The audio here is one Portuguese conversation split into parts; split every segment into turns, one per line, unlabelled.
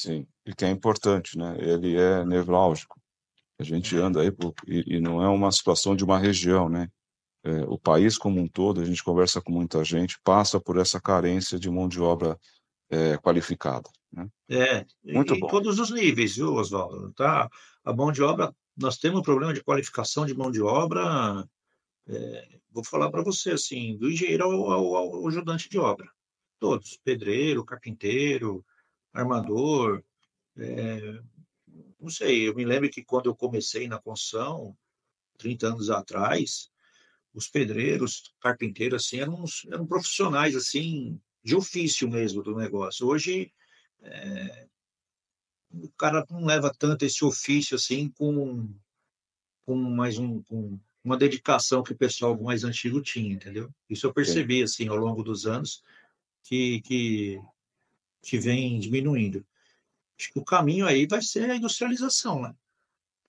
Sim, e que é importante, né? Ele é nevrálgico. A gente anda aí por, e, e, não é uma situação de uma região, né? É, o país como um todo, a gente conversa com muita gente, passa por essa carência de mão de obra é, qualificada. Né?
É, Muito em bom. todos os níveis, viu, Oswaldo? Tá? A mão de obra, nós temos um problema de qualificação de mão de obra. É, vou falar para você assim, do engenheiro ao, ao, ao ajudante de obra, todos, pedreiro, carpinteiro, armador, é, não sei, eu me lembro que quando eu comecei na construção, 30 anos atrás, os pedreiros, carpinteiros, assim, eram, eram profissionais, assim, de ofício mesmo do negócio. Hoje, é, o cara não leva tanto esse ofício, assim, com, com mais um, com uma dedicação que o pessoal mais antigo tinha, entendeu? Isso eu percebi, assim, ao longo dos anos, que, que, que vem diminuindo. Acho que o caminho aí vai ser a industrialização, né?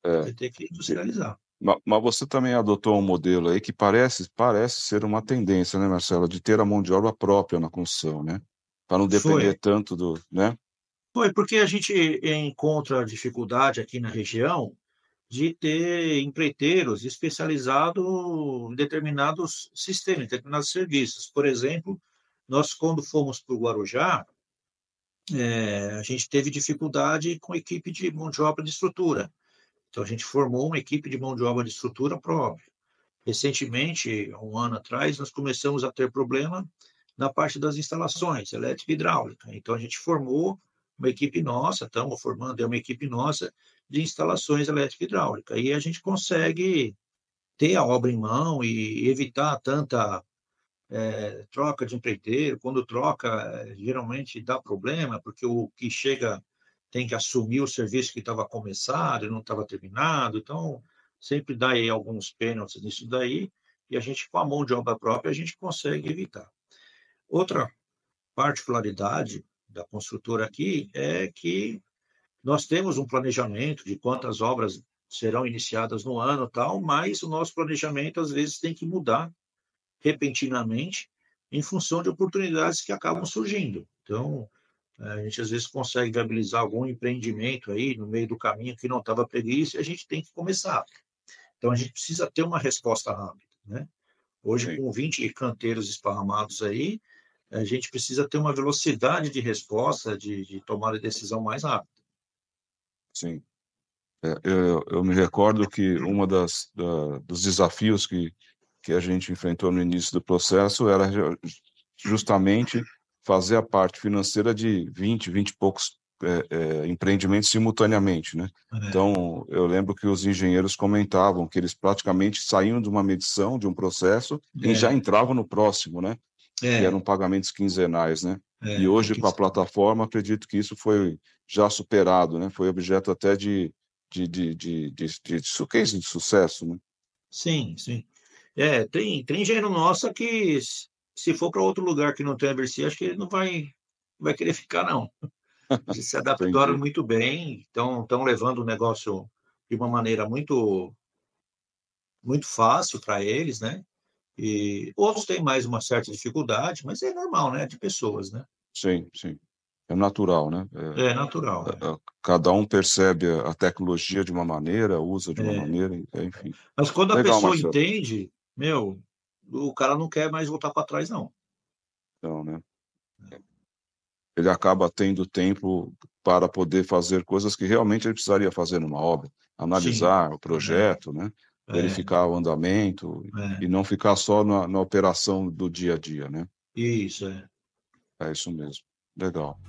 É. Vai ter que industrializar.
Mas você também adotou um modelo aí que parece, parece ser uma tendência, né, Marcelo, de ter a mão de obra própria na construção, né? Para não depender Foi. tanto do, né?
Foi, porque a gente encontra dificuldade aqui na região de ter empreiteiros especializados em determinados sistemas, em determinados serviços. Por exemplo, nós, quando fomos para o Guarujá, é, a gente teve dificuldade com equipe de mão de obra de estrutura. Então, a gente formou uma equipe de mão de obra de estrutura própria. Recentemente, um ano atrás, nós começamos a ter problema na parte das instalações, elétrica e hidráulica. Então, a gente formou uma equipe nossa, estamos formando, é uma equipe nossa de instalações elétrica e hidráulica. E a gente consegue ter a obra em mão e evitar tanta é, troca de empreiteiro, quando troca, é, geralmente dá problema, porque o que chega tem que assumir o serviço que estava começado e não estava terminado, então sempre dá aí alguns pênaltis nisso daí, e a gente, com a mão de obra própria, a gente consegue evitar. Outra particularidade da construtora aqui é que nós temos um planejamento de quantas obras serão iniciadas no ano tal, mas o nosso planejamento às vezes tem que mudar repentinamente em função de oportunidades que acabam surgindo. Então, a gente às vezes consegue viabilizar algum empreendimento aí no meio do caminho que não estava previsto e a gente tem que começar. Então, a gente precisa ter uma resposta rápida, né? Hoje, com 20 canteiros esparramados aí, a gente precisa ter uma velocidade de resposta, de, de tomar a decisão mais rápida.
Sim. É, eu, eu, me recordo que uma das da, dos desafios que que a gente enfrentou no início do processo era justamente fazer a parte financeira de 20, 20 e poucos é, é, empreendimentos simultaneamente, né? É. Então, eu lembro que os engenheiros comentavam que eles praticamente saíam de uma medição, de um processo, e já entravam no próximo, né? Que eram pagamentos quinzenais, né? e hoje, com a plataforma, acredito que isso foi já superado, né? Foi objeto até de, de, de, de, de, de, de case de sucesso, né?
Sim, sim. É, tem, tem engenheiro nossa que, se for para outro lugar que não tem a acho que ele não vai, vai querer ficar, não. Eles se adaptaram muito bem, estão levando o negócio de uma maneira muito, muito fácil para eles, né? E outros têm mais uma certa dificuldade, mas é normal, né? De pessoas, né?
Sim, sim. É natural, né?
É, é natural. É.
é. Cada um percebe a tecnologia de uma maneira, usa de uma é. maneira, enfim.
Mas quando a Legal, pessoa Marcelo. entende, meu, o cara não quer mais voltar para trás, não.
Não, né? Ele acaba tendo tempo para poder fazer coisas que realmente ele precisaria fazer numa obra. Analisar Sim. o projeto, né? é. né? Verificar é. o andamento é. e não ficar só na, na operação do dia a dia, né?
Isso, é.
É isso mesmo. Legal.